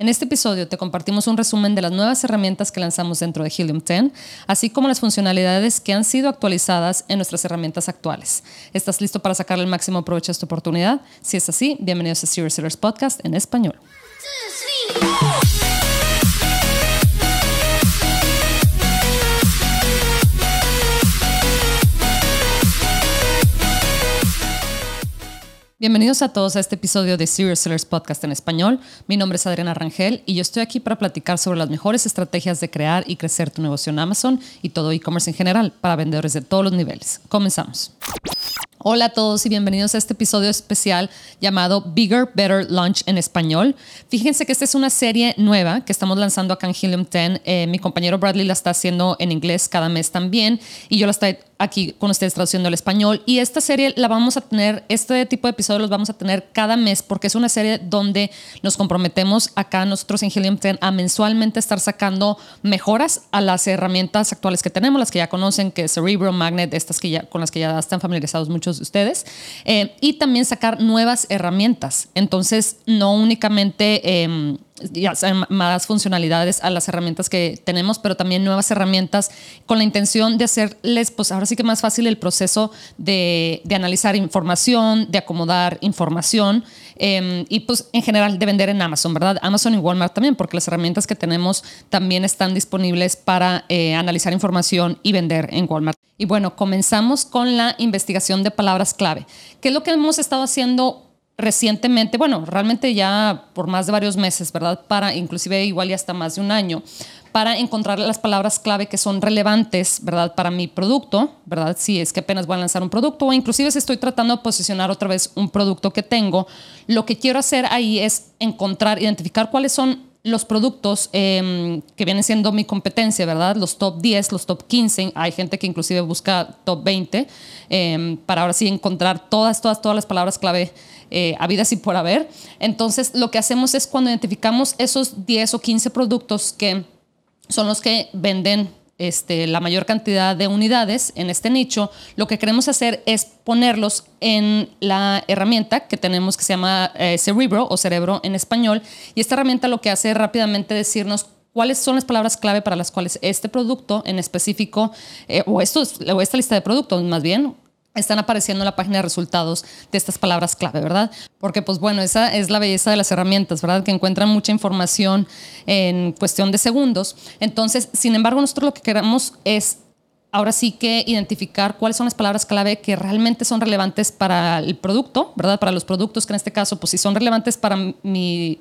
En este episodio te compartimos un resumen de las nuevas herramientas que lanzamos dentro de Helium 10, así como las funcionalidades que han sido actualizadas en nuestras herramientas actuales. ¿Estás listo para sacarle el máximo provecho a esta oportunidad? Si es así, bienvenidos a Serious Sellers Podcast en español. Bienvenidos a todos a este episodio de Serious Sellers Podcast en español. Mi nombre es Adriana Rangel y yo estoy aquí para platicar sobre las mejores estrategias de crear y crecer tu negocio en Amazon y todo e-commerce en general para vendedores de todos los niveles. Comenzamos. Hola a todos y bienvenidos a este episodio especial llamado Bigger, Better Launch en español. Fíjense que esta es una serie nueva que estamos lanzando acá en Helium 10. Eh, mi compañero Bradley la está haciendo en inglés cada mes también y yo la estoy aquí con ustedes traduciendo al español. Y esta serie la vamos a tener, este tipo de episodios los vamos a tener cada mes porque es una serie donde nos comprometemos acá nosotros en Helium 10 a mensualmente estar sacando mejoras a las herramientas actuales que tenemos, las que ya conocen, que es Cerebro, Magnet, estas que ya, con las que ya están familiarizados muchos de ustedes, eh, y también sacar nuevas herramientas. Entonces, no únicamente... Eh, ya más funcionalidades a las herramientas que tenemos, pero también nuevas herramientas con la intención de hacerles, pues ahora sí que más fácil el proceso de, de analizar información, de acomodar información em, y pues en general de vender en Amazon, ¿verdad? Amazon y Walmart también, porque las herramientas que tenemos también están disponibles para eh, analizar información y vender en Walmart. Y bueno, comenzamos con la investigación de palabras clave. ¿Qué es lo que hemos estado haciendo recientemente, bueno, realmente ya por más de varios meses, ¿verdad? Para inclusive igual y hasta más de un año, para encontrar las palabras clave que son relevantes, ¿verdad? Para mi producto, ¿verdad? Si es que apenas voy a lanzar un producto o inclusive si estoy tratando de posicionar otra vez un producto que tengo, lo que quiero hacer ahí es encontrar, identificar cuáles son los productos em, que vienen siendo mi competencia, ¿verdad? Los top 10, los top 15. Hay gente que inclusive busca top 20 em, para ahora sí encontrar todas, todas, todas las palabras clave eh, habidas y por haber. Entonces, lo que hacemos es cuando identificamos esos 10 o 15 productos que son los que venden este, la mayor cantidad de unidades en este nicho, lo que queremos hacer es ponerlos en la herramienta que tenemos que se llama eh, Cerebro o cerebro en español. Y esta herramienta lo que hace es rápidamente decirnos cuáles son las palabras clave para las cuales este producto en específico, eh, o, esto, o esta lista de productos más bien, están apareciendo en la página de resultados de estas palabras clave, ¿verdad? Porque pues bueno, esa es la belleza de las herramientas, ¿verdad? Que encuentran mucha información en cuestión de segundos. Entonces, sin embargo, nosotros lo que queremos es ahora sí que identificar cuáles son las palabras clave que realmente son relevantes para el producto, ¿verdad? Para los productos que en este caso, pues si son relevantes para mi,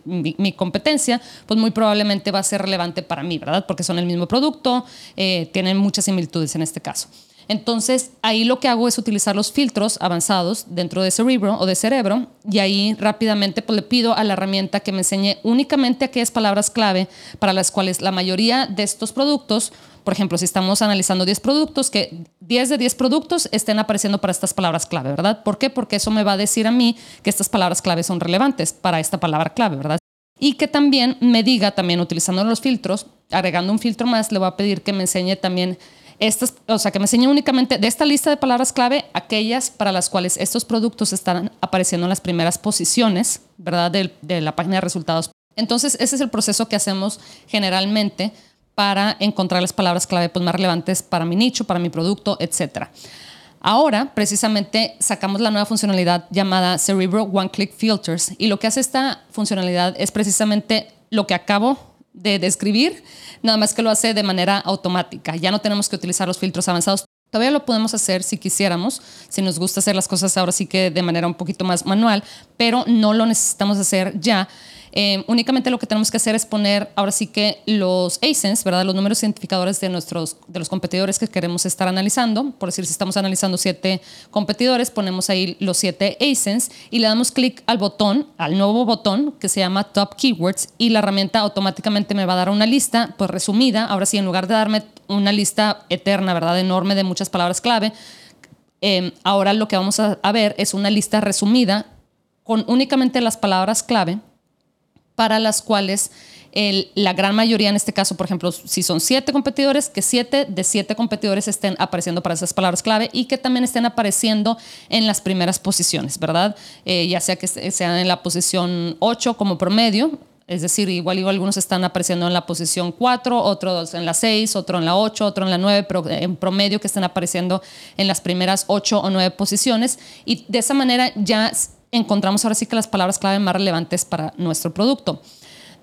competencia, pues muy probablemente va a ser relevante para mí, ¿verdad? Porque son el mismo producto, eh, tienen muchas similitudes en este caso. Entonces, ahí lo que hago es utilizar los filtros avanzados dentro de Cerebro o de Cerebro y ahí rápidamente pues, le pido a la herramienta que me enseñe únicamente aquellas palabras clave para las cuales la mayoría de estos productos, por ejemplo, si estamos analizando 10 productos, que 10 de 10 productos estén apareciendo para estas palabras clave, ¿verdad? ¿Por qué? Porque eso me va a decir a mí que estas palabras clave son relevantes para esta palabra clave, ¿verdad? Y que también me diga, también utilizando los filtros, agregando un filtro más, le voy a pedir que me enseñe también estas, o sea, que me enseñe únicamente de esta lista de palabras clave aquellas para las cuales estos productos están apareciendo en las primeras posiciones, ¿verdad? De, la página de resultados. Entonces, ese es el proceso que hacemos generalmente para encontrar las palabras clave pues, más relevantes para mi nicho, para mi producto, etc. Ahora, precisamente, sacamos la nueva funcionalidad llamada Cerebro One Click Filters y lo que hace esta funcionalidad es precisamente lo que acabo de describir, nada más que lo hace de manera automática. Ya no tenemos que utilizar los filtros avanzados. Todavía lo podemos hacer si quisiéramos, si nos gusta hacer las cosas ahora sí que de manera un poquito más manual, pero no lo necesitamos hacer ya eh, únicamente lo que tenemos que hacer es poner ahora sí que los ASINs, ¿verdad? Los números identificadores de, nuestros, de los competidores que queremos estar analizando. Por decir, si estamos analizando siete competidores, ponemos ahí los siete ASINs y le damos clic al botón, al nuevo botón que se llama Top Keywords y la herramienta automáticamente me va a dar una lista, pues resumida. Ahora sí, en lugar de darme una lista eterna, ¿verdad? Enorme de muchas palabras clave, eh, ahora lo que vamos a ver es una lista resumida con únicamente las palabras clave para las cuales la gran mayoría, en este caso, por ejemplo, si son siete competidores, que siete de siete competidores estén apareciendo para esas palabras clave y que también estén apareciendo en las primeras posiciones, ¿verdad? Eh, ya sea que sean en la posición 8 como promedio, Es decir, igual, igual algunos están apareciendo en la posición 4, otros en la 6, otro en la 8, otro en la 9, pero en promedio que están apareciendo en las primeras 8 o 9 posiciones. Y de esa manera ya encontramos ahora sí que las palabras clave más relevantes para nuestro producto.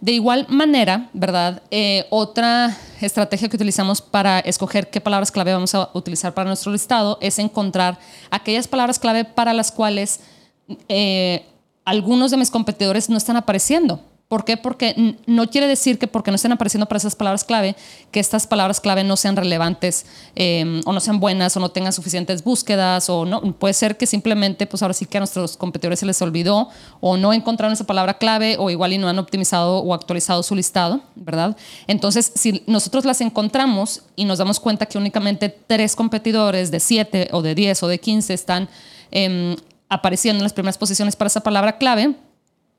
De igual manera, ¿verdad? Eh, otra estrategia que utilizamos para escoger qué palabras clave vamos a utilizar para nuestro listado es encontrar aquellas palabras clave para las cuales eh, algunos de mis competidores no están apareciendo. ¿Por qué? Porque no quiere decir que porque no estén apareciendo para esas palabras clave, que estas palabras clave no sean relevantes em, o no sean buenas o no tengan suficientes búsquedas o no. Puede ser que simplemente, pues ahora sí que a nuestros competidores se les olvidó o no encontraron esa palabra clave o igual y no han optimizado o actualizado su listado, ¿verdad? Entonces, si nosotros las encontramos y nos damos cuenta que únicamente tres competidores de siete o de diez o de quince están em, apareciendo en las primeras posiciones para esa palabra clave,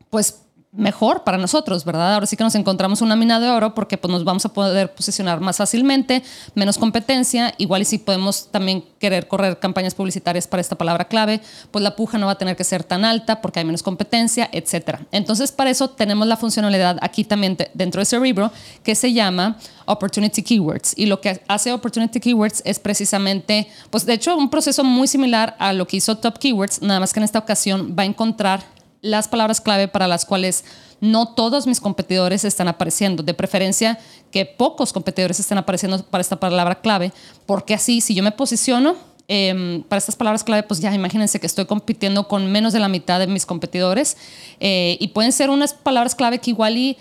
pues mejor para nosotros, ¿verdad? Ahora sí que nos encontramos una mina de oro porque pues, nos vamos a poder posicionar más fácilmente, menos competencia, igual y si podemos también querer correr campañas publicitarias para esta palabra clave, pues la puja no va a tener que ser tan alta porque hay menos competencia, etcétera. Entonces, para eso tenemos la funcionalidad aquí también dentro de Cerebro que se llama Opportunity Keywords. Y lo que hace Opportunity Keywords es precisamente, pues de hecho, un proceso muy similar a lo que hizo Top Keywords, nada más que en esta ocasión va a encontrar las palabras clave para las cuales no todos mis competidores están apareciendo. De preferencia que pocos competidores estén apareciendo para esta palabra clave, porque así si yo me posiciono em, para estas palabras clave, pues ya imagínense que estoy compitiendo con menos de la mitad de mis competidores eh, y pueden ser unas palabras clave que igual y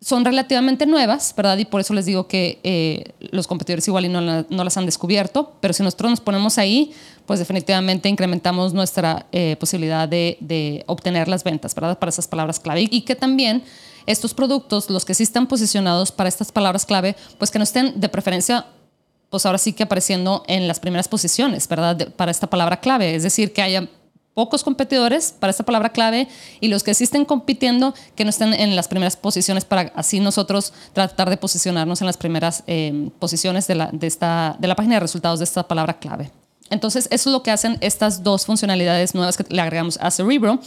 son relativamente nuevas, ¿verdad? Y por eso les digo que eh, los competidores igual y no, las han descubierto, pero si nosotros nos ponemos ahí, pues definitivamente incrementamos nuestra eh, posibilidad de, obtener las ventas, ¿verdad? Para esas palabras clave. Y que también estos productos, los que sí están posicionados para estas palabras clave, pues que no estén de preferencia pues ahora sí que apareciendo en las primeras posiciones, ¿verdad? para esta palabra clave. Es decir, que haya pocos competidores para esta palabra clave y los que sí estén compitiendo que no estén en las primeras posiciones para así nosotros tratar de posicionarnos en las primeras eh, posiciones de la, de, esta, de la página de resultados de esta palabra clave. Entonces, eso es lo que hacen estas dos funcionalidades nuevas que le agregamos a Cerebro.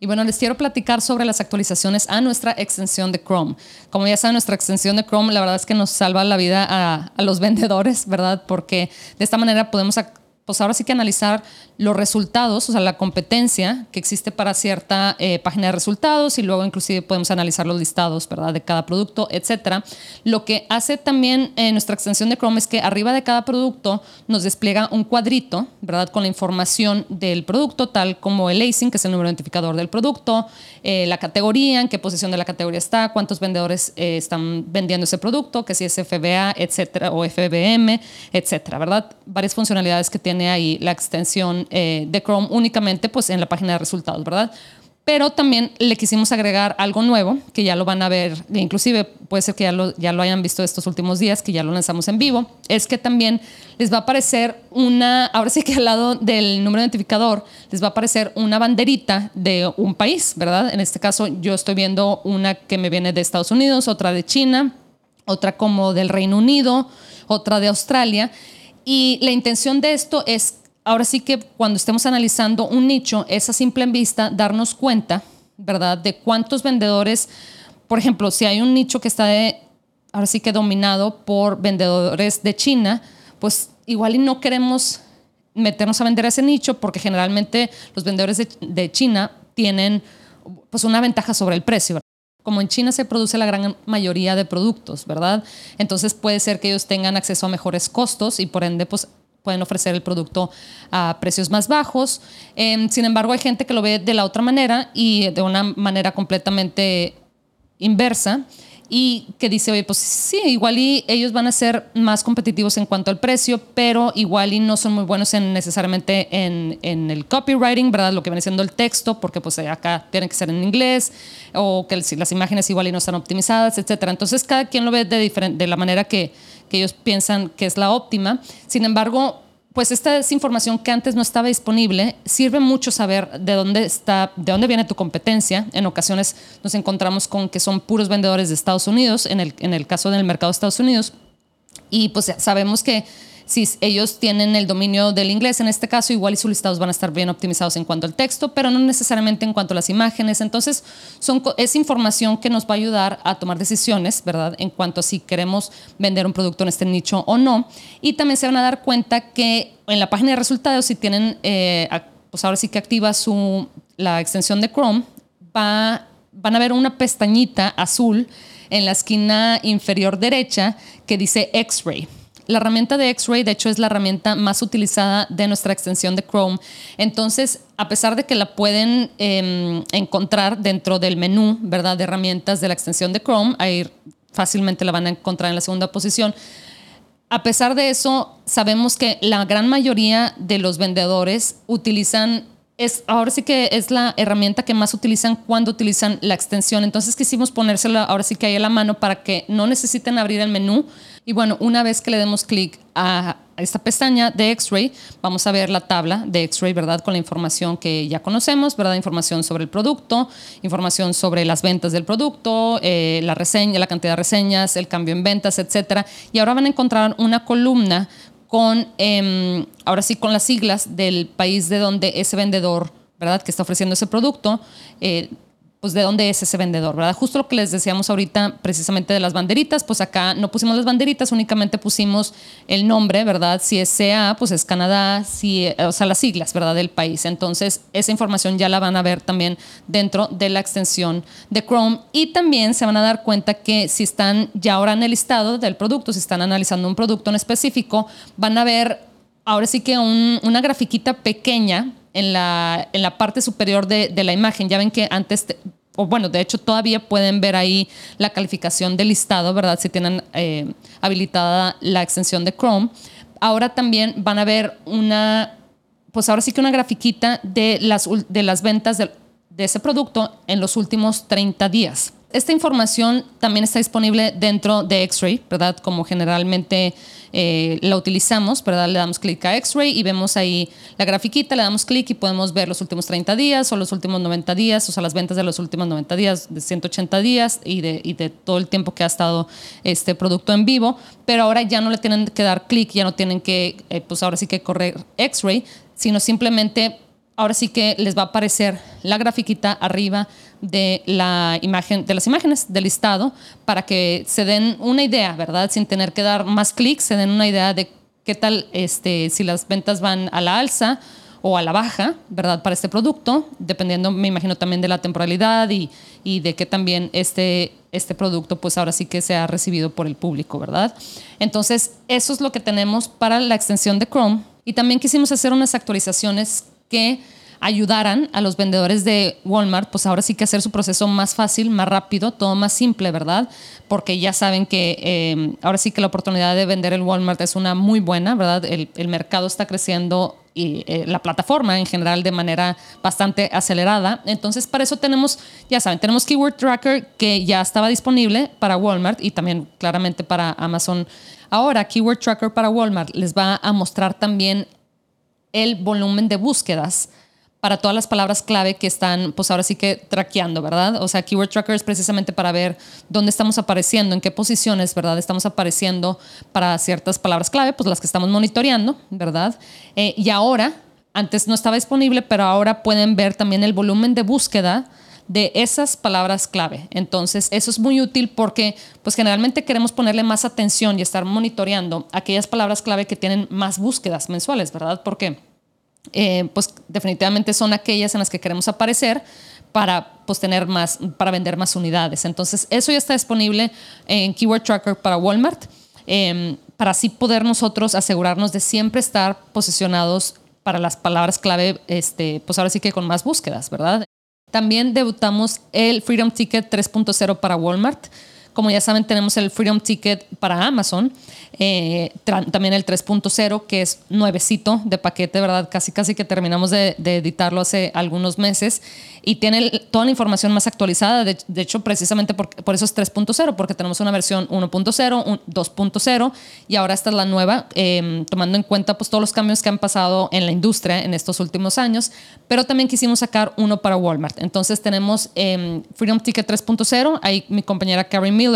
Y bueno, les quiero platicar sobre las actualizaciones a nuestra extensión de Chrome. Como ya saben, nuestra extensión de Chrome, la verdad es que nos salva la vida a, a los vendedores, ¿verdad? Porque de esta manera podemos pues ahora sí que analizar los resultados, o sea, la competencia que existe para cierta eh, página de resultados y luego inclusive podemos analizar los listados, ¿verdad? De cada producto, etcétera. Lo que hace también eh, nuestra extensión de Chrome es que arriba de cada producto nos despliega un cuadrito, ¿verdad? Con la información del producto, tal como el ASIN, que es el número identificador del producto, eh, la categoría, en qué posición de la categoría está, cuántos vendedores están vendiendo ese producto, que si es FBA, etcétera, o FBM, etcétera, ¿verdad? Varias funcionalidades que tiene ahí la extensión eh, de Chrome únicamente pues, en la página de resultados, ¿verdad? Pero también le quisimos agregar algo nuevo, que ya lo van a ver, inclusive puede ser que ya lo, ya lo hayan visto estos últimos días, que ya lo lanzamos en vivo, es que también les va a aparecer una, ahora sí que al lado del número identificador, les va a aparecer una banderita de un país, ¿verdad? En este caso yo estoy viendo una que me viene de Estados Unidos, otra de China, otra como del Reino Unido, otra de Australia. Y la intención de esto es ahora sí que cuando estemos analizando un nicho, es a simple vista darnos cuenta, ¿verdad?, de cuántos vendedores, por ejemplo, si hay un nicho que está ahora sí que dominado por vendedores de China, pues igual y no queremos meternos a vender ese nicho porque generalmente los vendedores de, China tienen pues una ventaja sobre el precio. Como en China se produce la gran mayoría de productos, ¿verdad? Entonces puede ser que ellos tengan acceso a mejores costos y por ende pues pueden ofrecer el producto a precios más bajos. Em, sin embargo, hay gente que lo ve de la otra manera y de una manera completamente inversa y que dice, oye, pues sí, igual y ellos van a ser más competitivos en cuanto al precio, pero igual y no son muy buenos en, necesariamente en, en, el copywriting, ¿verdad? Lo que viene siendo el texto, porque pues acá tiene que ser en inglés, o que las imágenes igual y no están optimizadas, etcétera. Entonces, cada quien lo ve de, diferente, de la manera que, que ellos piensan que es la óptima. Sin embargo, pues esta es información que antes no estaba disponible. Sirve mucho saber de dónde está, de dónde viene tu competencia. En ocasiones nos encontramos con que son puros vendedores de Estados Unidos, en el, en el caso del mercado de Estados Unidos. Y pues sabemos que si ellos tienen el dominio del inglés en este caso, igual y sus listados van a estar bien optimizados en cuanto al texto, pero no necesariamente en cuanto a las imágenes. Entonces, son, es información que nos va a ayudar a tomar decisiones, ¿verdad? En cuanto a si queremos vender un producto en este nicho o no. Y también se van a dar cuenta que en la página de resultados, si tienen, eh, pues ahora sí que activa su, la extensión de Chrome, va, van a ver una pestañita azul en la esquina inferior derecha que dice X-Ray. La herramienta de X-Ray, de hecho, es la herramienta más utilizada de nuestra extensión de Chrome. Entonces, a pesar de que la pueden em, encontrar dentro del menú, ¿verdad?, de herramientas de la extensión de Chrome, ahí fácilmente la van a encontrar en la segunda posición. A pesar de eso, sabemos que la gran mayoría de los vendedores utilizan es, ahora sí que es la herramienta que más utilizan cuando utilizan la extensión. Entonces quisimos ponérsela ahora sí que ahí a la mano para que no necesiten abrir el menú. Y bueno, una vez que le demos clic a esta pestaña de X-Ray, vamos a ver la tabla de X-Ray, ¿verdad? Con la información que ya conocemos, ¿verdad? Información sobre el producto, información sobre las ventas del producto, eh, la reseña, la cantidad de reseñas, el cambio en ventas, etcétera. Y ahora van a encontrar una columna con, em, ahora sí, con las siglas del país de donde ese vendedor, ¿verdad? Que está ofreciendo ese producto, eh, pues de dónde es ese vendedor, ¿verdad? Justo lo que les decíamos ahorita, precisamente de las banderitas, pues acá no pusimos las banderitas, únicamente pusimos el nombre, ¿verdad? Si es CA, pues es Canadá, si, eh, o sea, las siglas, ¿verdad? Del país. Entonces, esa información ya la van a ver también dentro de la extensión de Chrome y también se van a dar cuenta que si están ya ahora en el listado del producto, si están analizando un producto en específico, van a ver ahora sí que una grafiquita pequeña en la, en la parte superior de, la imagen. Ya ven que antes, o bueno, de hecho todavía pueden ver ahí la calificación del listado, ¿verdad? Si tienen eh, habilitada la extensión de Chrome. Ahora también van a ver una, pues ahora sí que una grafiquita de las, de las ventas de, de ese producto en los últimos 30 días. Esta información también está disponible dentro de X-Ray, ¿verdad? Como generalmente eh, la utilizamos, ¿verdad? Le damos clic a X-Ray y vemos ahí la grafiquita, le damos clic y podemos ver los últimos 30 días o los últimos 90 días, o sea, las ventas de los últimos 90 días, de 180 días y de, y de todo el tiempo que ha estado este producto en vivo. Pero ahora ya no le tienen que dar clic, ya no tienen que, eh, pues ahora sí que correr X-Ray, sino simplemente ahora sí que les va a aparecer la grafiquita arriba de la imagen, de las imágenes del listado para que se den una idea, ¿verdad? Sin tener que dar más clics, se den una idea de qué tal este, si las ventas van a la alza o a la baja, ¿verdad? Para este producto, dependiendo, me imagino, también de la temporalidad y, y de que también este, este producto, pues ahora sí que se ha recibido por el público, ¿verdad? Entonces, eso es lo que tenemos para la extensión de Chrome. Y también quisimos hacer unas actualizaciones que ayudaran a los vendedores de Walmart, pues ahora sí que hacer su proceso más fácil, más rápido, todo más simple, ¿verdad? Porque ya saben que eh, ahora sí que la oportunidad de vender el Walmart es una muy buena, ¿verdad? El, el mercado está creciendo y eh, la plataforma en general de manera bastante acelerada. Entonces, para eso tenemos, ya saben, tenemos Keyword Tracker que ya estaba disponible para Walmart y también claramente para Amazon. Ahora, Keyword Tracker para Walmart les va a mostrar también el volumen de búsquedas para todas las palabras clave que están, pues ahora sí que traqueando, ¿verdad? O sea, Keyword Tracker es precisamente para ver dónde estamos apareciendo, en qué posiciones, ¿verdad? Estamos apareciendo para ciertas palabras clave, pues las que estamos monitoreando, ¿verdad? Eh, y ahora, antes no estaba disponible, pero ahora pueden ver también el volumen de búsqueda de esas palabras clave. Entonces, eso es muy útil porque pues generalmente queremos ponerle más atención y estar monitoreando aquellas palabras clave que tienen más búsquedas mensuales, ¿verdad? Porque eh, pues definitivamente son aquellas en las que queremos aparecer para pues, tener más, para vender más unidades. Entonces, eso ya está disponible en Keyword Tracker para Walmart, em, para así poder nosotros asegurarnos de siempre estar posicionados para las palabras clave, este, pues ahora sí que con más búsquedas, ¿verdad? También debutamos el Freedom Ticket 3.0 para Walmart. Como ya saben, tenemos el Freedom Ticket para Amazon, eh, también el 3.0, que es nuevecito de paquete, ¿verdad? Casi, casi que terminamos de, editarlo hace algunos meses y tiene toda la información más actualizada. De, hecho, precisamente por, por eso es 3.0, porque tenemos una versión 1.0, 2.0 y ahora esta es la nueva, em, tomando en cuenta pues, todos los cambios que han pasado en la industria en estos últimos años, pero también quisimos sacar uno para Walmart. Entonces tenemos em, Freedom Ticket 3.0, ahí mi compañera Carrie Miller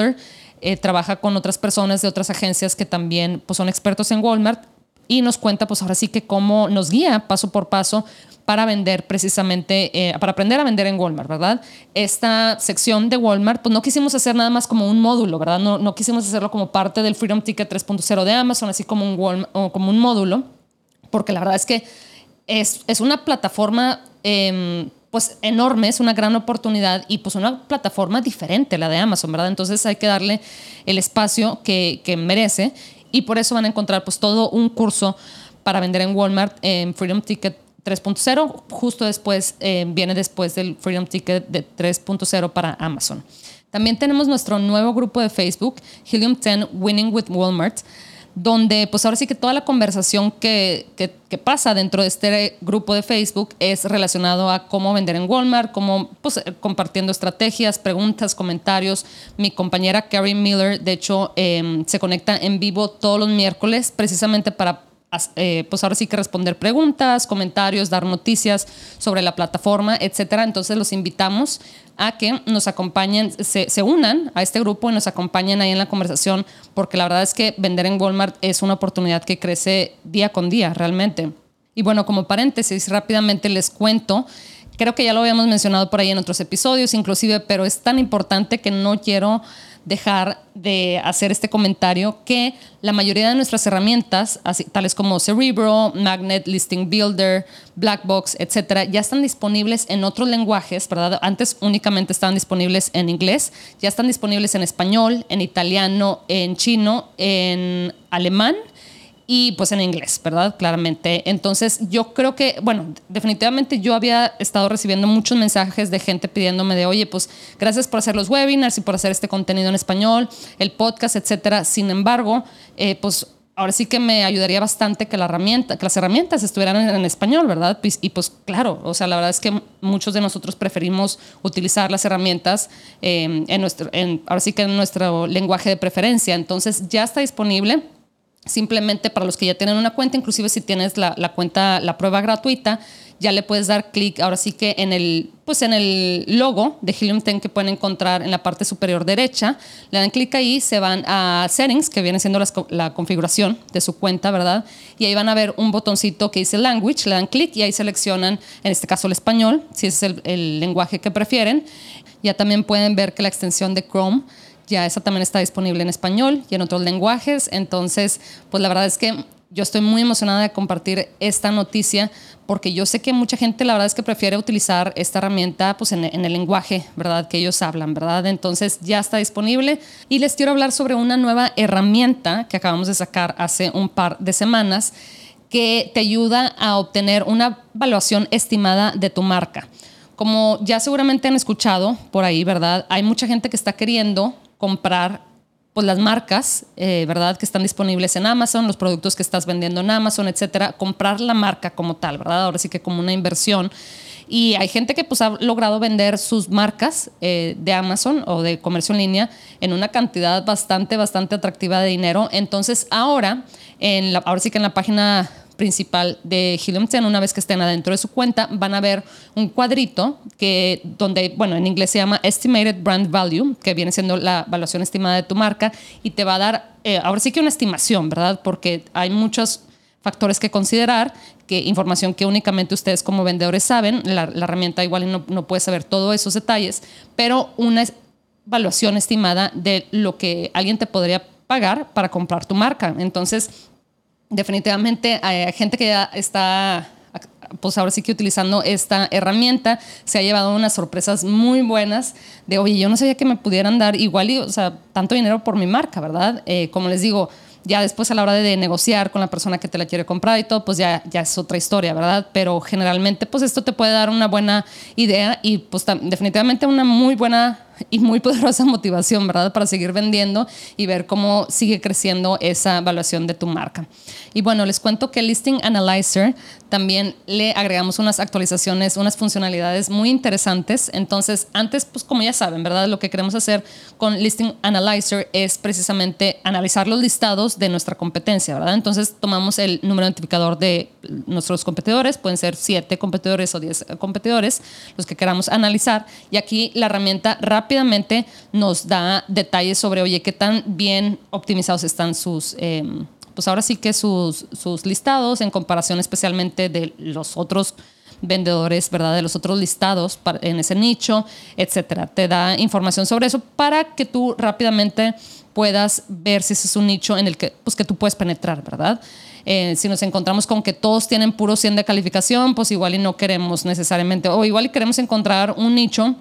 eh, trabaja con otras personas de otras agencias que también pues, son expertos en Walmart y nos cuenta pues ahora sí que cómo nos guía paso por paso para vender precisamente, eh, para aprender a vender en Walmart, ¿verdad? Esta sección de Walmart, pues no quisimos hacer nada más como un módulo, ¿verdad? No, no quisimos hacerlo como parte del Freedom Ticket 3.0 de Amazon, así como un, Walmart, o como un módulo, porque la verdad es que es, es una plataforma... Eh, pues enorme, es una gran oportunidad y pues una plataforma diferente, la de Amazon, ¿verdad? Entonces hay que darle el espacio que, que merece y por eso van a encontrar pues todo un curso para vender en Walmart en Freedom Ticket 3.0, justo después, eh, viene después del Freedom Ticket de 3.0 para Amazon. También tenemos nuestro nuevo grupo de Facebook, Helium 10 Winning with Walmart, donde pues ahora sí que toda la conversación que, que, pasa dentro de este grupo de Facebook es relacionado a cómo vender en Walmart, cómo pues, compartiendo estrategias, preguntas, comentarios. Mi compañera Carrie Miller, de hecho, em, se conecta en vivo todos los miércoles precisamente para eh, pues ahora sí que responder preguntas, comentarios, dar noticias sobre la plataforma, etcétera. Entonces los invitamos a que nos acompañen, se, se, unan a este grupo y nos acompañen ahí en la conversación, porque la verdad es que vender en Walmart es una oportunidad que crece día con día, realmente. Y bueno, como paréntesis, rápidamente les cuento. Creo que ya lo habíamos mencionado por ahí en otros episodios, inclusive, pero es tan importante que no quiero dejar de hacer este comentario que la mayoría de nuestras herramientas, así, tales como Cerebro, Magnet, Listing Builder, Blackbox, etcétera, ya están disponibles en otros lenguajes, ¿verdad? Antes únicamente estaban disponibles en inglés, ya están disponibles en español, en italiano, en chino, en alemán y pues en inglés, ¿verdad? Claramente. Entonces yo creo que, bueno, definitivamente yo había estado recibiendo muchos mensajes de gente pidiéndome de, oye, pues gracias por hacer los webinars y por hacer este contenido en español, el podcast, etcétera. Sin embargo, eh, pues ahora sí que me ayudaría bastante que, las herramientas estuvieran en, español, ¿verdad? Y pues claro, o sea, la verdad es que muchos de nosotros preferimos utilizar las herramientas eh, ahora sí que en nuestro lenguaje de preferencia. Entonces ya está disponible Simplemente para los que ya tienen una cuenta, inclusive si tienes la, cuenta, la prueba gratuita, ya le puedes dar clic ahora sí que en el, pues en el logo de Helium 10 que pueden encontrar en la parte superior derecha. Le dan clic ahí, se van a Settings, que viene siendo la, configuración de su cuenta, ¿verdad? Y ahí van a ver un botoncito que dice Language, le dan clic y ahí seleccionan, en este caso el español, si es el, el lenguaje que prefieren. Ya también pueden ver que la extensión de Chrome ya esa también está disponible en español y en otros lenguajes. Entonces, pues la verdad es que yo estoy muy emocionada de compartir esta noticia porque yo sé que mucha gente la verdad es que prefiere utilizar esta herramienta pues en, el lenguaje, ¿verdad? Que ellos hablan, ¿verdad? Entonces ya está disponible y les quiero hablar sobre una nueva herramienta que acabamos de sacar hace un par de semanas que te ayuda a obtener una evaluación estimada de tu marca. Como ya seguramente han escuchado por ahí, ¿verdad? Hay mucha gente que está queriendo comprar pues las marcas, eh, ¿verdad? Que están disponibles en Amazon, los productos que estás vendiendo en Amazon, etcétera, comprar la marca como tal, ¿verdad? Ahora sí que como una inversión. Y hay gente que pues ha logrado vender sus marcas eh, de Amazon o de comercio en línea en una cantidad bastante, bastante atractiva de dinero. Entonces ahora, ahora sí que en la página principal de Helium 10, una vez que estén adentro de su cuenta, van a ver un cuadrito que, donde, bueno, en inglés se llama Estimated Brand Value, que viene siendo la evaluación estimada de tu marca, y te va a dar, eh, ahora sí que una estimación, ¿verdad? Porque hay muchos factores que considerar, que información que únicamente ustedes como vendedores saben, la, herramienta igual no, no puede saber todos esos detalles, pero una evaluación estimada de lo que alguien te podría pagar para comprar tu marca. Entonces, definitivamente hay gente que ya está pues ahora sí que utilizando esta herramienta se ha llevado unas sorpresas muy buenas de, oye, yo no sabía que me pudieran dar igual, y, o sea, tanto dinero por mi marca, ¿verdad? Eh, como les digo, ya después a la hora de negociar con la persona que te la quiere comprar y todo, pues ya, ya es otra historia, ¿verdad? Pero generalmente, pues esto te puede dar una buena idea y pues definitivamente una muy buena y muy poderosa motivación, ¿verdad? Para seguir vendiendo y ver cómo sigue creciendo esa evaluación de tu marca. Y bueno, les cuento que Listing Analyzer también le agregamos unas actualizaciones, unas funcionalidades muy interesantes. Entonces, antes, pues como ya saben, ¿verdad? Lo que queremos hacer con Listing Analyzer es precisamente analizar los listados de nuestra competencia, ¿verdad? Entonces, tomamos el número identificador de nuestros competidores, pueden ser siete competidores o diez competidores, los que queramos analizar. Y aquí la herramienta rápidamente nos da detalles sobre, oye, qué tan bien optimizados están sus... Eh, pues ahora sí que sus, sus listados en comparación especialmente de los otros vendedores, ¿verdad? De los otros listados en ese nicho, etcétera. Te da información sobre eso para que tú rápidamente puedas ver si ese es un nicho en el que, pues, que tú puedes penetrar, ¿verdad? Eh, si nos encontramos con que todos tienen puro 100 de calificación, pues igual y no queremos necesariamente, o igual y queremos encontrar un nicho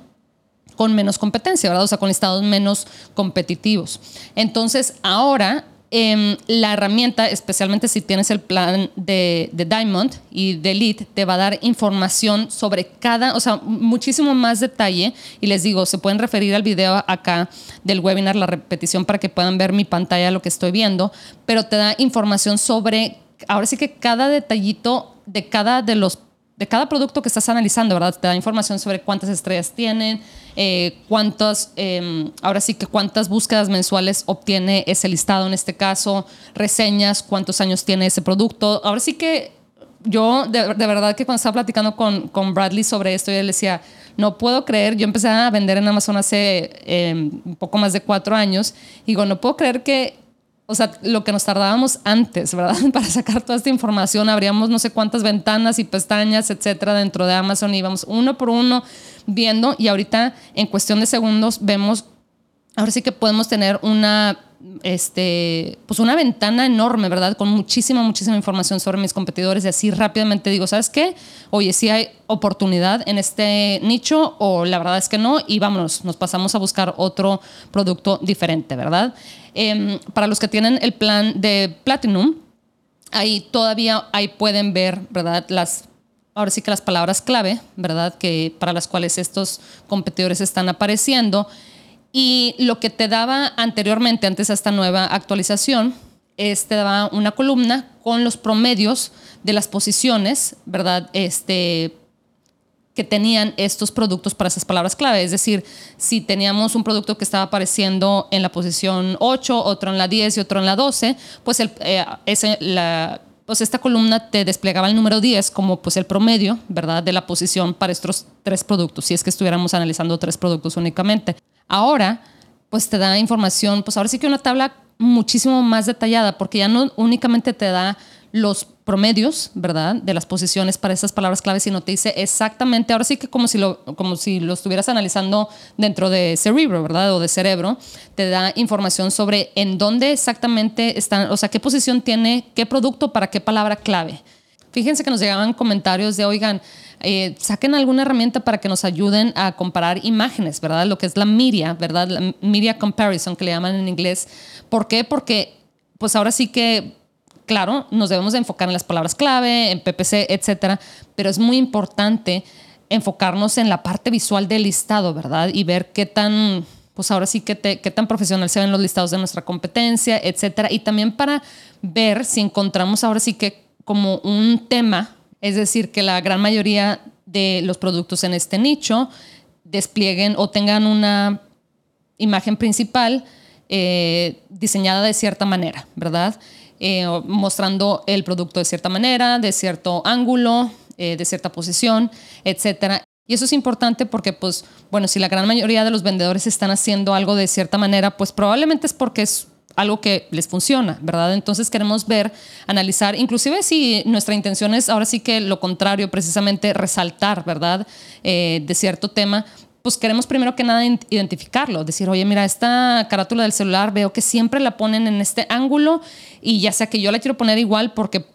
con menos competencia, ¿verdad? O sea, con listados menos competitivos. Entonces, ahora Em, la herramienta, especialmente si tienes el plan de, Diamond y de Elite, te va a dar información sobre cada, o sea, muchísimo más detalle. Y les digo, se pueden referir al video acá del webinar, la repetición, para que puedan ver mi pantalla, lo que estoy viendo, pero te da información sobre, ahora sí que cada detallito de cada de los de cada producto que estás analizando, ¿verdad? Te da información sobre cuántas estrellas tienen, eh, cuántas, em, ahora sí que cuántas búsquedas mensuales obtiene ese listado en este caso, reseñas, cuántos años tiene ese producto. Ahora sí que yo, de, verdad que cuando estaba platicando con, con, Bradley sobre esto, yo le decía, no puedo creer, yo empecé a vender en Amazon hace em, un poco más de cuatro años, y digo, no puedo creer que o sea, lo que nos tardábamos antes, ¿verdad? Para sacar toda esta información, abríamos no sé cuántas ventanas y pestañas, etcétera, dentro de Amazon, íbamos uno por uno viendo, y ahorita en cuestión de segundos vemos, ahora sí que podemos tener una, este, pues una ventana enorme, ¿verdad? Con muchísima, muchísima información sobre mis competidores, y así rápidamente digo, ¿sabes qué? Oye, sí hay oportunidad en este nicho, o la verdad es que no, y vámonos, nos pasamos a buscar otro producto diferente, ¿verdad? Em, para los que tienen el plan de Platinum, ahí todavía ahí pueden ver, ¿verdad? Las, ahora sí que las palabras clave, ¿verdad? Que para las cuales estos competidores están apareciendo. Y lo que te daba anteriormente, antes de esta nueva actualización, es te daba una columna con los promedios de las posiciones, ¿verdad? Este, que tenían estos productos para esas palabras clave. Es decir, si teníamos un producto que estaba apareciendo en la posición 8, otro en la 10 y otro en la 12, pues, el, eh, ese, pues esta columna te desplegaba el número 10 como pues el promedio, ¿verdad?, de la posición para estos tres productos, si es que estuviéramos analizando tres productos únicamente. Ahora, pues te da información, pues ahora sí que una tabla muchísimo más detallada, porque ya no únicamente te da los promedios, ¿verdad? De las posiciones para esas palabras claves, sino te dice exactamente, ahora sí que como si lo, como si lo estuvieras analizando dentro de cerebro, ¿verdad? O de cerebro, te da información sobre en dónde exactamente están, o sea, qué posición tiene, qué producto para qué palabra clave. Fíjense que nos llegaban comentarios de, oigan, eh, saquen alguna herramienta para que nos ayuden a comparar imágenes, ¿verdad? Lo que es la media, ¿verdad? La media comparison que le llaman en inglés. ¿Por qué? Porque pues ahora sí que claro, nos debemos de enfocar en las palabras clave, en PPC, etcétera, pero es muy importante enfocarnos en la parte visual del listado, ¿verdad? Y ver qué tan, pues ahora sí, qué, qué tan profesional se ven los listados de nuestra competencia, etcétera. Y también para ver si encontramos ahora sí que como un tema, es decir, que la gran mayoría de los productos en este nicho desplieguen o tengan una imagen principal eh, diseñada de cierta manera, ¿verdad? Eh, mostrando el producto de cierta manera, de cierto ángulo, eh, de cierta posición, etcétera. Y eso es importante porque, pues, bueno, si la gran mayoría de los vendedores están haciendo algo de cierta manera, pues probablemente es porque es algo que les funciona, ¿verdad? Entonces queremos ver, analizar, inclusive si nuestra intención es ahora sí que lo contrario, precisamente resaltar, ¿verdad? Eh, de cierto tema, pues queremos primero que nada identificarlo, decir, oye, mira, esta carátula del celular veo que siempre la ponen en este ángulo y ya sea que yo la quiero poner igual porque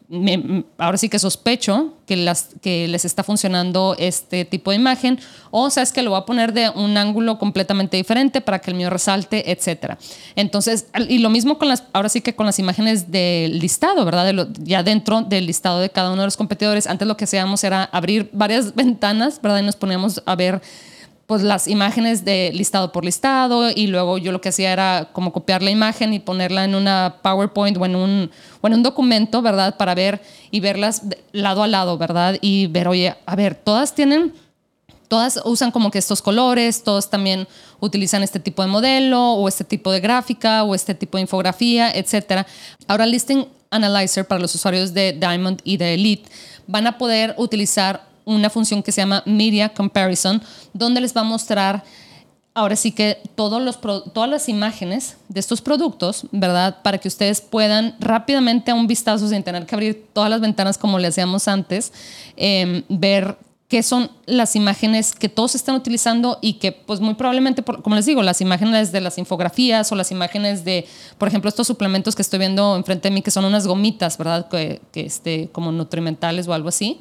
ahora sí que sospecho que, las, que les está funcionando este tipo de imagen o sabes que lo voy a poner de un ángulo completamente diferente para que el mío resalte, etcétera. Entonces, y lo mismo con las, ahora sí que con las imágenes del listado, ¿verdad? ya dentro del listado de cada uno de los competidores, antes lo que hacíamos era abrir varias ventanas, ¿verdad? Y nos poníamos a ver pues las imágenes de listado por listado y luego yo lo que hacía era como copiar la imagen y ponerla en una PowerPoint o en un, o en un documento, ¿verdad? Para ver y verlas lado a lado, ¿verdad? Y ver, oye, a ver, todas tienen, todas usan como que estos colores, todos también utilizan este tipo de modelo o este tipo de gráfica o este tipo de infografía, etc. Ahora Listing Analyzer para los usuarios de Diamond y de Elite van a poder utilizar una función que se llama Media Comparison, donde les va a mostrar ahora sí que todas las imágenes de estos productos, ¿verdad? Para que ustedes puedan rápidamente a un vistazo, sin tener que abrir todas las ventanas como le hacíamos antes, em, ver qué son las imágenes que todos están utilizando y que pues muy probablemente, como les digo, las imágenes de las infografías o las imágenes de, por ejemplo, estos suplementos que estoy viendo enfrente de mí, que son unas gomitas, ¿verdad? Que, que este, como nutrimentales o algo así.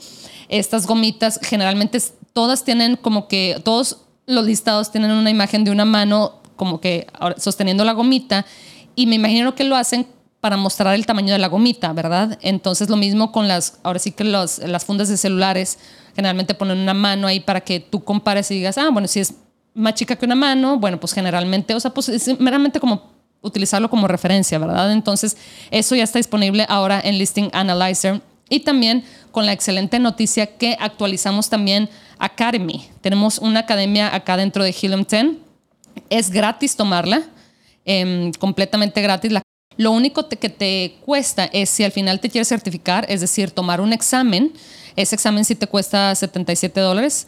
Estas gomitas generalmente todas tienen como que, todos los listados tienen una imagen de una mano como que sosteniendo la gomita y me imagino que lo hacen para mostrar el tamaño de la gomita, ¿verdad? Entonces lo mismo con las, ahora sí que las fundas de celulares, generalmente ponen una mano ahí para que tú compares y digas, ah, bueno, si es más chica que una mano, bueno, pues generalmente, o sea, pues es meramente como utilizarlo como referencia, ¿verdad? Entonces eso ya está disponible ahora en Listing Analyzer y también con la excelente noticia que actualizamos también Academy. Tenemos una academia acá dentro de Helium 10. Es gratis tomarla, em, completamente gratis. Lo único que te cuesta es si al final te quieres certificar, es decir, tomar un examen. Ese examen sí te cuesta 77 dólares.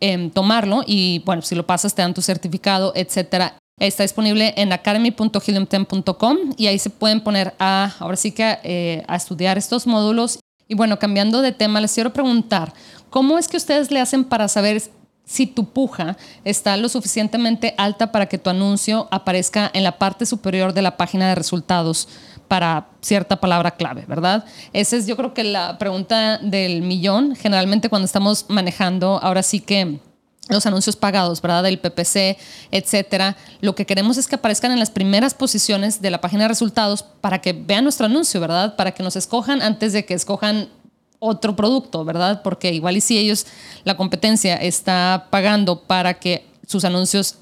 Em, tomarlo y bueno, si lo pasas te dan tu certificado, etcétera. Está disponible en academy.helium10.com y ahí se pueden poner a, ahora sí que eh, a estudiar estos módulos. Y bueno, cambiando de tema, les quiero preguntar, ¿Cómo es que ustedes le hacen para saber si tu puja está lo suficientemente alta para que tu anuncio aparezca en la parte superior de la página de resultados para cierta palabra clave, ¿verdad? Esa es yo creo que la pregunta del millón. Generalmente cuando estamos manejando, ahora sí que los anuncios pagados, ¿verdad? Del PPC, etcétera. Lo que queremos es que aparezcan en las primeras posiciones de la página de resultados para que vean nuestro anuncio, ¿verdad? Para que nos escojan antes de que escojan otro producto, ¿verdad? Porque igual y si ellos, la competencia está pagando para que sus anuncios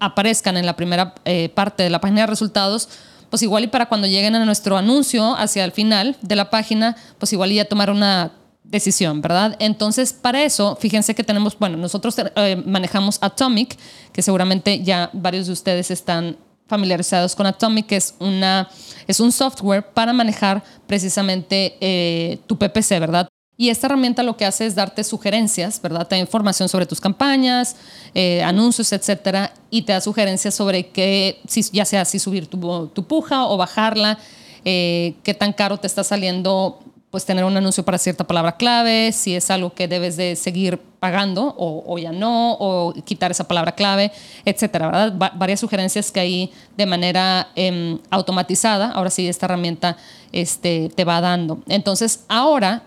aparezcan en la primera eh, parte de la página de resultados, pues igual y para cuando lleguen a nuestro anuncio hacia el final de la página, pues igual y ya tomar una decisión, ¿verdad? Entonces, para eso, fíjense que tenemos, bueno, nosotros eh, manejamos Atomic, que seguramente ya varios de ustedes están familiarizados con Atomic, que es, una, es un software para manejar precisamente eh, tu PPC, ¿verdad? Y esta herramienta lo que hace es darte sugerencias, ¿verdad? Te da información sobre tus campañas, eh, anuncios, etcétera, y te da sugerencias sobre qué, si, ya sea si subir tu, tu puja o bajarla, eh, qué tan caro te está saliendo pues tener un anuncio para cierta palabra clave, si es algo que debes de seguir pagando o, ya no, o quitar esa palabra clave, etcétera, ¿verdad? varias sugerencias que hay de manera em, automatizada, ahora sí esta herramienta este, te va dando. Entonces, ahora,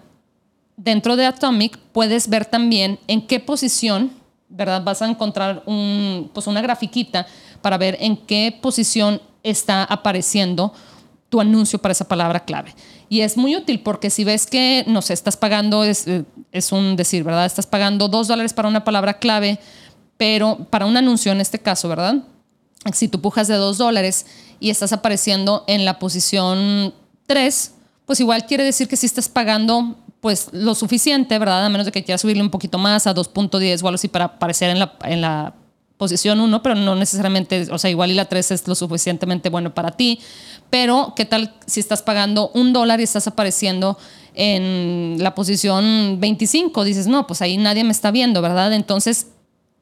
dentro de Atomic, puedes ver también en qué posición, ¿verdad? Vas a encontrar un, pues una grafiquita para ver en qué posición está apareciendo tu anuncio para esa palabra clave. Y es muy útil porque si ves que, no sé, estás pagando, es, eh, es un decir, ¿verdad? Estás pagando dos dólares para una palabra clave, pero para un anuncio en este caso, ¿verdad? Si tú pujas de dos dólares y estás apareciendo en la posición 3, pues igual quiere decir que si estás pagando pues lo suficiente, ¿verdad? A menos de que quieras subirle un poquito más a 2.10 o algo así para aparecer en la, en la posición 1, pero no necesariamente, o sea, igual y la 3 es lo suficientemente bueno para ti. Pero, ¿qué tal si estás pagando un dólar y estás apareciendo en la posición 25? Dices, no, pues ahí nadie me está viendo, ¿verdad? Entonces,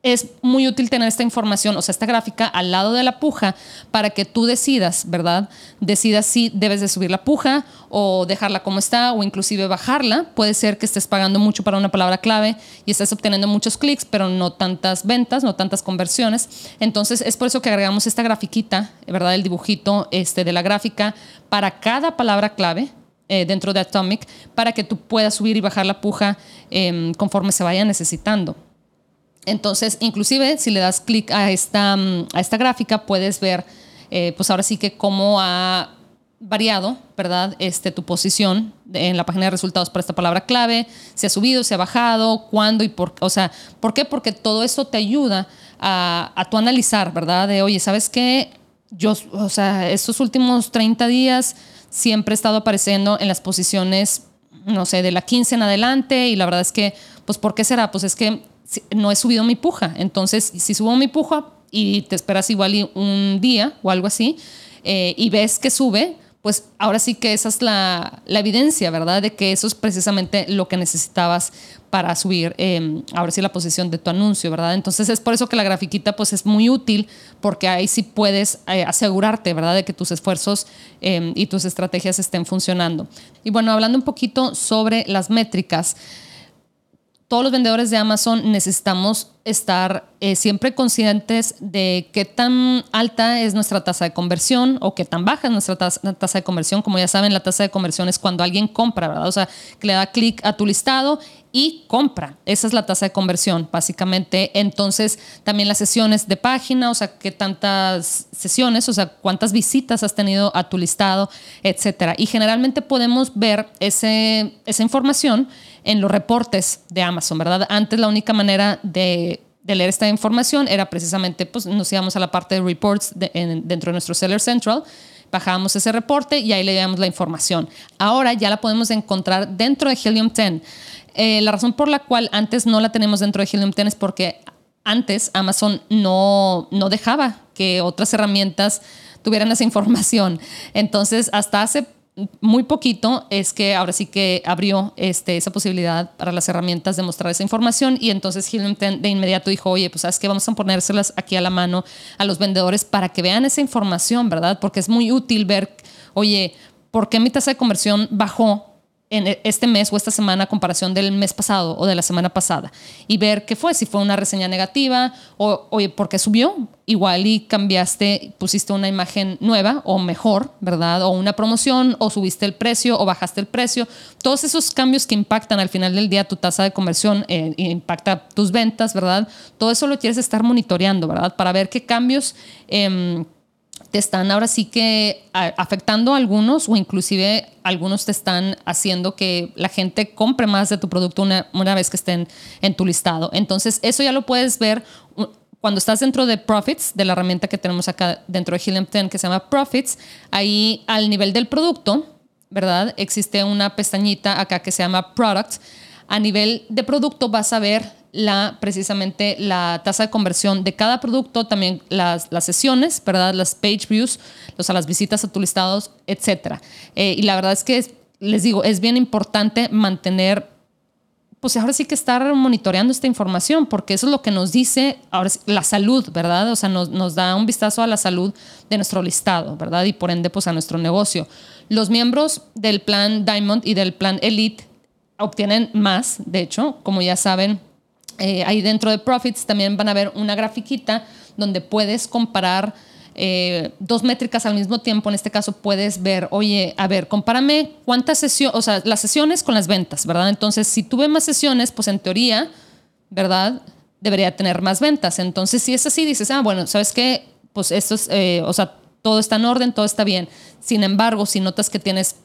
es muy útil tener esta información, o sea, esta gráfica al lado de la puja para que tú decidas, ¿verdad? Decidas si debes de subir la puja o dejarla como está o inclusive bajarla. Puede ser que estés pagando mucho para una palabra clave y estés obteniendo muchos clics, pero no tantas ventas, no tantas conversiones. Entonces, es por eso que agregamos esta grafiquita, ¿verdad? El dibujito este, de la gráfica para cada palabra clave eh, dentro de Atomic para que tú puedas subir y bajar la puja em, conforme se vaya necesitando. Entonces, inclusive si le das clic a esta, mm, a esta gráfica, puedes ver, eh, pues ahora sí que cómo ha variado, ¿verdad? Este, tu posición en la página de resultados para esta palabra clave, si ha subido, si ha bajado, cuándo y por qué. O sea, ¿por qué? Porque todo eso te ayuda a, a tu analizar, ¿verdad? De, oye, ¿sabes qué? Yo, o sea, estos últimos 30 días siempre he estado apareciendo en las posiciones, no sé, de la 15 en adelante y la verdad es que, pues, ¿por qué será? Pues es que no he subido mi puja. Entonces, si subo mi puja y te esperas igual un día o algo así, eh, y ves que sube, pues ahora sí que esa es la, evidencia, ¿verdad? De que eso es precisamente lo que necesitabas para subir, em, ahora sí, la posición de tu anuncio, ¿verdad? Entonces es por eso que la grafiquita pues es muy útil porque ahí sí puedes eh, asegurarte, ¿verdad? De que tus esfuerzos em, y tus estrategias estén funcionando. Y bueno, hablando un poquito sobre las métricas, todos los vendedores de Amazon necesitamos estar eh, siempre conscientes de qué tan alta es nuestra tasa de conversión o qué tan baja es nuestra tasa, de conversión. Como ya saben, la tasa de conversión es cuando alguien compra, ¿verdad? O sea, que le da clic a tu listado y compra. Esa es la tasa de conversión, básicamente. Entonces, también las sesiones de página, o sea, qué tantas sesiones, o sea, cuántas visitas has tenido a tu listado, etcétera. Y generalmente podemos ver ese, esa información en los reportes de Amazon, ¿verdad? Antes la única manera de, leer esta información era precisamente, pues nos íbamos a la parte de reports dentro de nuestro Seller Central, bajábamos ese reporte y ahí leíamos la información. Ahora ya la podemos encontrar dentro de Helium 10. Eh, la razón por la cual antes no la tenemos dentro de Helium 10 es porque antes Amazon no, no dejaba que otras herramientas tuvieran esa información. Entonces, hasta hace muy poquito es que ahora sí que abrió este, esa posibilidad para las herramientas de mostrar esa información y entonces Helium de inmediato dijo, oye, pues sabes que vamos a ponérselas aquí a la mano a los vendedores para que vean esa información, ¿verdad? Porque es muy útil ver, oye, ¿por qué mi tasa de conversión bajó en e, este mes o esta semana a comparación del mes pasado o de la semana pasada y ver qué fue, si fue una reseña negativa o, oye, ¿por qué subió? Igual y cambiaste, pusiste una imagen nueva o mejor, ¿verdad? O una promoción o subiste el precio o bajaste el precio. Todos esos cambios que impactan al final del día tu tasa de conversión, eh, impacta tus ventas, ¿verdad? Todo eso lo quieres estar monitoreando, ¿verdad? Para ver qué cambios... Eh, te están ahora sí que afectando a algunos o inclusive algunos te están haciendo que la gente compre más de tu producto una, una vez que estén en tu listado. Entonces, eso ya lo puedes ver cuando estás dentro de Profits, de la herramienta que tenemos acá dentro de 10 que se llama Profits, ahí al nivel del producto, ¿verdad? Existe una pestañita acá que se llama Products. A nivel de producto vas a ver la, precisamente la tasa de conversión de cada producto, también las, sesiones, ¿verdad? Las page views, o las visitas a tu listados, etc. Eh, y la verdad es que, les digo, es bien importante mantener, pues ahora sí que estar monitoreando esta información, porque eso es lo que nos dice ahora la salud, ¿verdad? O sea, nos, nos da un vistazo a la salud de nuestro listado, ¿verdad? Y por ende, pues a nuestro negocio. Los miembros del plan Diamond y del plan Elite obtienen más, de hecho, como ya saben, eh, ahí dentro de Profits también van a ver una grafiquita donde puedes comparar eh, dos métricas al mismo tiempo. En este caso puedes ver, oye, a ver, compárame cuántas sesiones, o sea, las sesiones con las ventas, ¿verdad? Entonces, si tuve más sesiones, pues en teoría, ¿verdad? Debería tener más ventas. Entonces, si es así, dices, ah, bueno, ¿sabes qué? Pues esto es, eh, o sea, todo está en orden, todo está bien. Sin embargo, si notas que tienes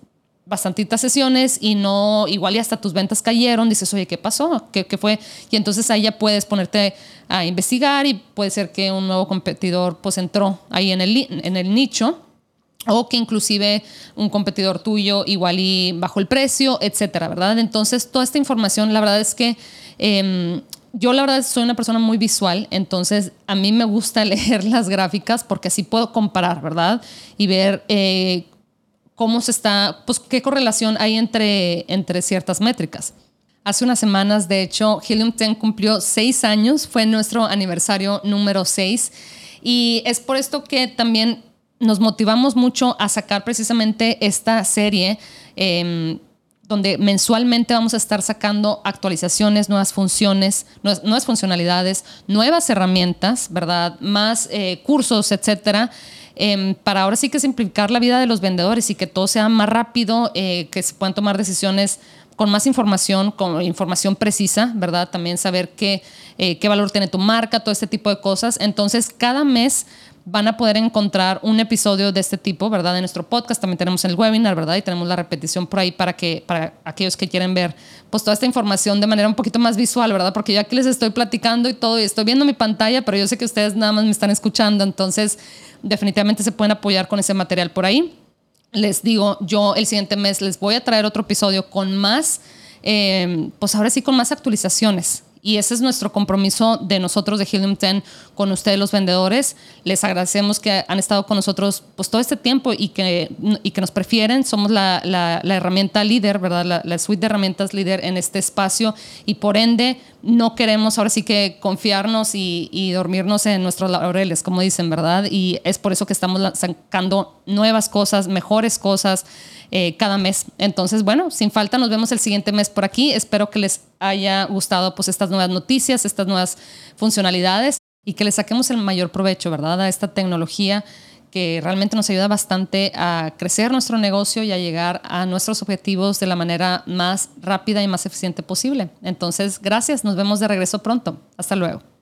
bastantitas sesiones y no, igual y hasta tus ventas cayeron, dices, oye, ¿qué pasó? ¿Qué, ¿Qué, fue? Y entonces ahí ya puedes ponerte a investigar y puede ser que un nuevo competidor pues entró ahí en el, en el nicho o que inclusive un competidor tuyo igual y bajó el precio, etcétera, ¿verdad? Entonces toda esta información, la verdad es que... Em, yo la verdad soy una persona muy visual, entonces a mí me gusta leer las gráficas porque así puedo comparar, ¿verdad? Y ver eh, cómo se está, pues qué correlación hay entre, entre ciertas métricas. Hace unas semanas, de hecho, Helium 10 cumplió seis años, fue nuestro aniversario número seis, y es por esto que también nos motivamos mucho a sacar precisamente esta serie. Em, donde mensualmente vamos a estar sacando actualizaciones, nuevas funciones, nuevas funcionalidades, nuevas herramientas, ¿verdad? Más eh, cursos, etcétera. Em, para ahora sí que simplificar la vida de los vendedores y que todo sea más rápido, eh, que se puedan tomar decisiones con más información, con información precisa, ¿verdad? También saber qué, eh, qué valor tiene tu marca, todo este tipo de cosas. Entonces, cada mes van a poder encontrar un episodio de este tipo, ¿verdad? En nuestro podcast también tenemos el webinar, ¿verdad? Y tenemos la repetición por ahí para que para aquellos que quieren ver pues toda esta información de manera un poquito más visual, ¿verdad? Porque yo aquí les estoy platicando y todo y estoy viendo mi pantalla, pero yo sé que ustedes nada más me están escuchando, entonces definitivamente se pueden apoyar con ese material por ahí. Les digo, yo el siguiente mes les voy a traer otro episodio con más, eh, pues ahora sí con más actualizaciones. Y ese es nuestro compromiso de nosotros de Helium 10 con ustedes los vendedores. Les agradecemos que han estado con nosotros pues, todo este tiempo y que, y que nos prefieren. Somos la, la, herramienta líder, ¿verdad? La, suite de herramientas líder en este espacio y por ende no queremos ahora sí que confiarnos y, y dormirnos en nuestros laureles, como dicen, ¿verdad? Y es por eso que estamos sacando nuevas cosas, mejores cosas. Eh, cada mes. Entonces, bueno, sin falta nos vemos el siguiente mes por aquí. Espero que les haya gustado pues estas nuevas noticias, estas nuevas funcionalidades y que les saquemos el mayor provecho, ¿verdad? A esta tecnología que realmente nos ayuda bastante a crecer nuestro negocio y a llegar a nuestros objetivos de la manera más rápida y más eficiente posible. Entonces, gracias, nos vemos de regreso pronto. Hasta luego.